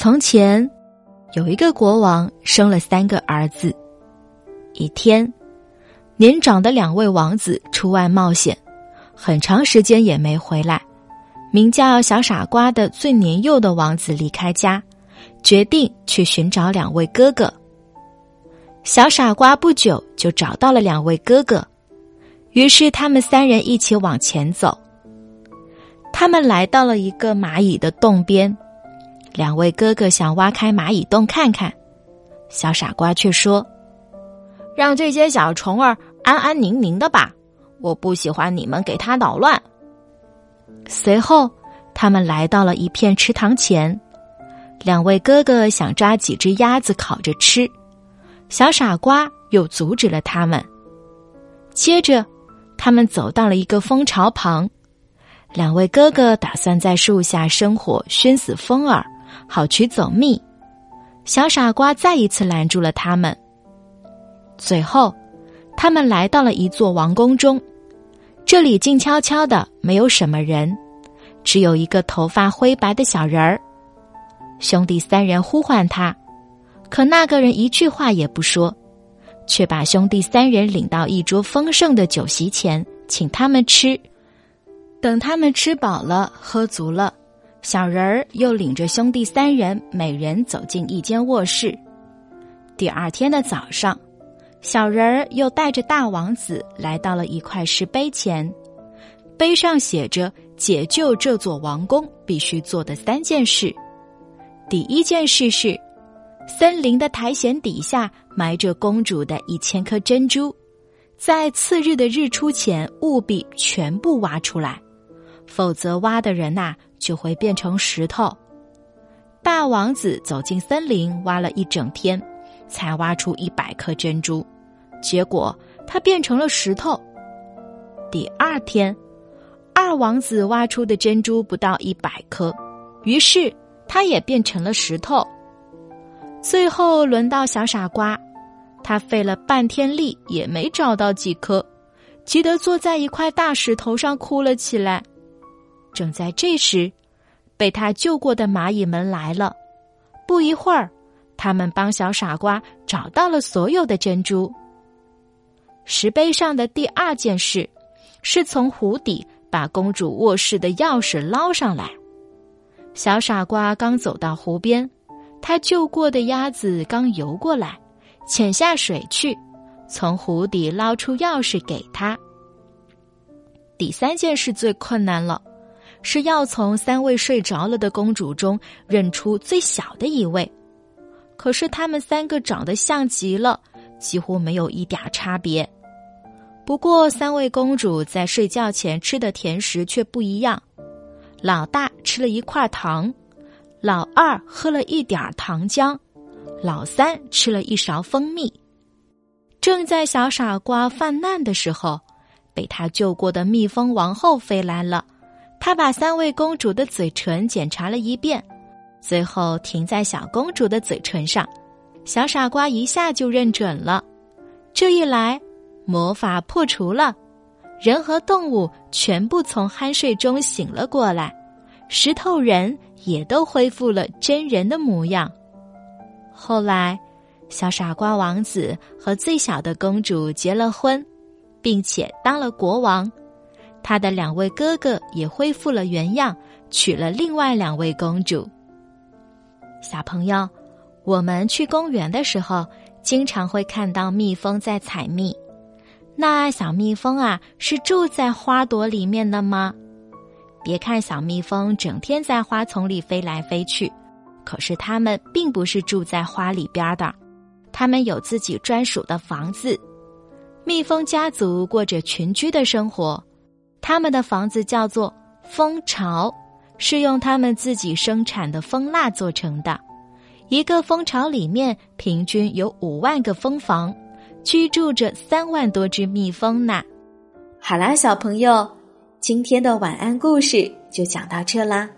从前，有一个国王生了三个儿子。一天，年长的两位王子出外冒险，很长时间也没回来。名叫小傻瓜的最年幼的王子离开家，决定去寻找两位哥哥。小傻瓜不久就找到了两位哥哥，于是他们三人一起往前走。他们来到了一个蚂蚁的洞边。两位哥哥想挖开蚂蚁洞看看，小傻瓜却说：“让这些小虫儿安安宁宁的吧，我不喜欢你们给它捣乱。”随后，他们来到了一片池塘前，两位哥哥想抓几只鸭子烤着吃，小傻瓜又阻止了他们。接着，他们走到了一个蜂巢旁，两位哥哥打算在树下生火熏死蜂儿。好取走蜜，小傻瓜再一次拦住了他们。最后，他们来到了一座王宫中，这里静悄悄的，没有什么人，只有一个头发灰白的小人儿。兄弟三人呼唤他，可那个人一句话也不说，却把兄弟三人领到一桌丰盛的酒席前，请他们吃。等他们吃饱了，喝足了。小人儿又领着兄弟三人，每人走进一间卧室。第二天的早上，小人儿又带着大王子来到了一块石碑前，碑上写着解救这座王宫必须做的三件事。第一件事是，森林的苔藓底下埋着公主的一千颗珍珠，在次日的日出前务必全部挖出来，否则挖的人呐。就会变成石头。大王子走进森林，挖了一整天，才挖出一百颗珍珠，结果他变成了石头。第二天，二王子挖出的珍珠不到一百颗，于是他也变成了石头。最后轮到小傻瓜，他费了半天力也没找到几颗，急得坐在一块大石头上哭了起来。正在这时，被他救过的蚂蚁们来了。不一会儿，他们帮小傻瓜找到了所有的珍珠。石碑上的第二件事，是从湖底把公主卧室的钥匙捞上来。小傻瓜刚走到湖边，他救过的鸭子刚游过来，潜下水去，从湖底捞出钥匙给他。第三件事最困难了。是要从三位睡着了的公主中认出最小的一位，可是他们三个长得像极了，几乎没有一点差别。不过，三位公主在睡觉前吃的甜食却不一样：老大吃了一块糖，老二喝了一点糖浆，老三吃了一勺蜂蜜。正在小傻瓜犯难的时候，被他救过的蜜蜂王后飞来了。他把三位公主的嘴唇检查了一遍，最后停在小公主的嘴唇上。小傻瓜一下就认准了。这一来，魔法破除了，人和动物全部从酣睡中醒了过来，石头人也都恢复了真人的模样。后来，小傻瓜王子和最小的公主结了婚，并且当了国王。他的两位哥哥也恢复了原样，娶了另外两位公主。小朋友，我们去公园的时候，经常会看到蜜蜂在采蜜。那小蜜蜂啊，是住在花朵里面的吗？别看小蜜蜂整天在花丛里飞来飞去，可是它们并不是住在花里边的，它们有自己专属的房子。蜜蜂家族过着群居的生活。他们的房子叫做蜂巢，是用他们自己生产的蜂蜡做成的。一个蜂巢里面平均有五万个蜂房，居住着三万多只蜜蜂呢。好啦，小朋友，今天的晚安故事就讲到这啦。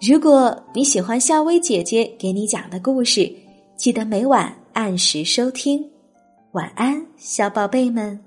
如果你喜欢夏薇姐姐给你讲的故事，记得每晚按时收听。晚安，小宝贝们。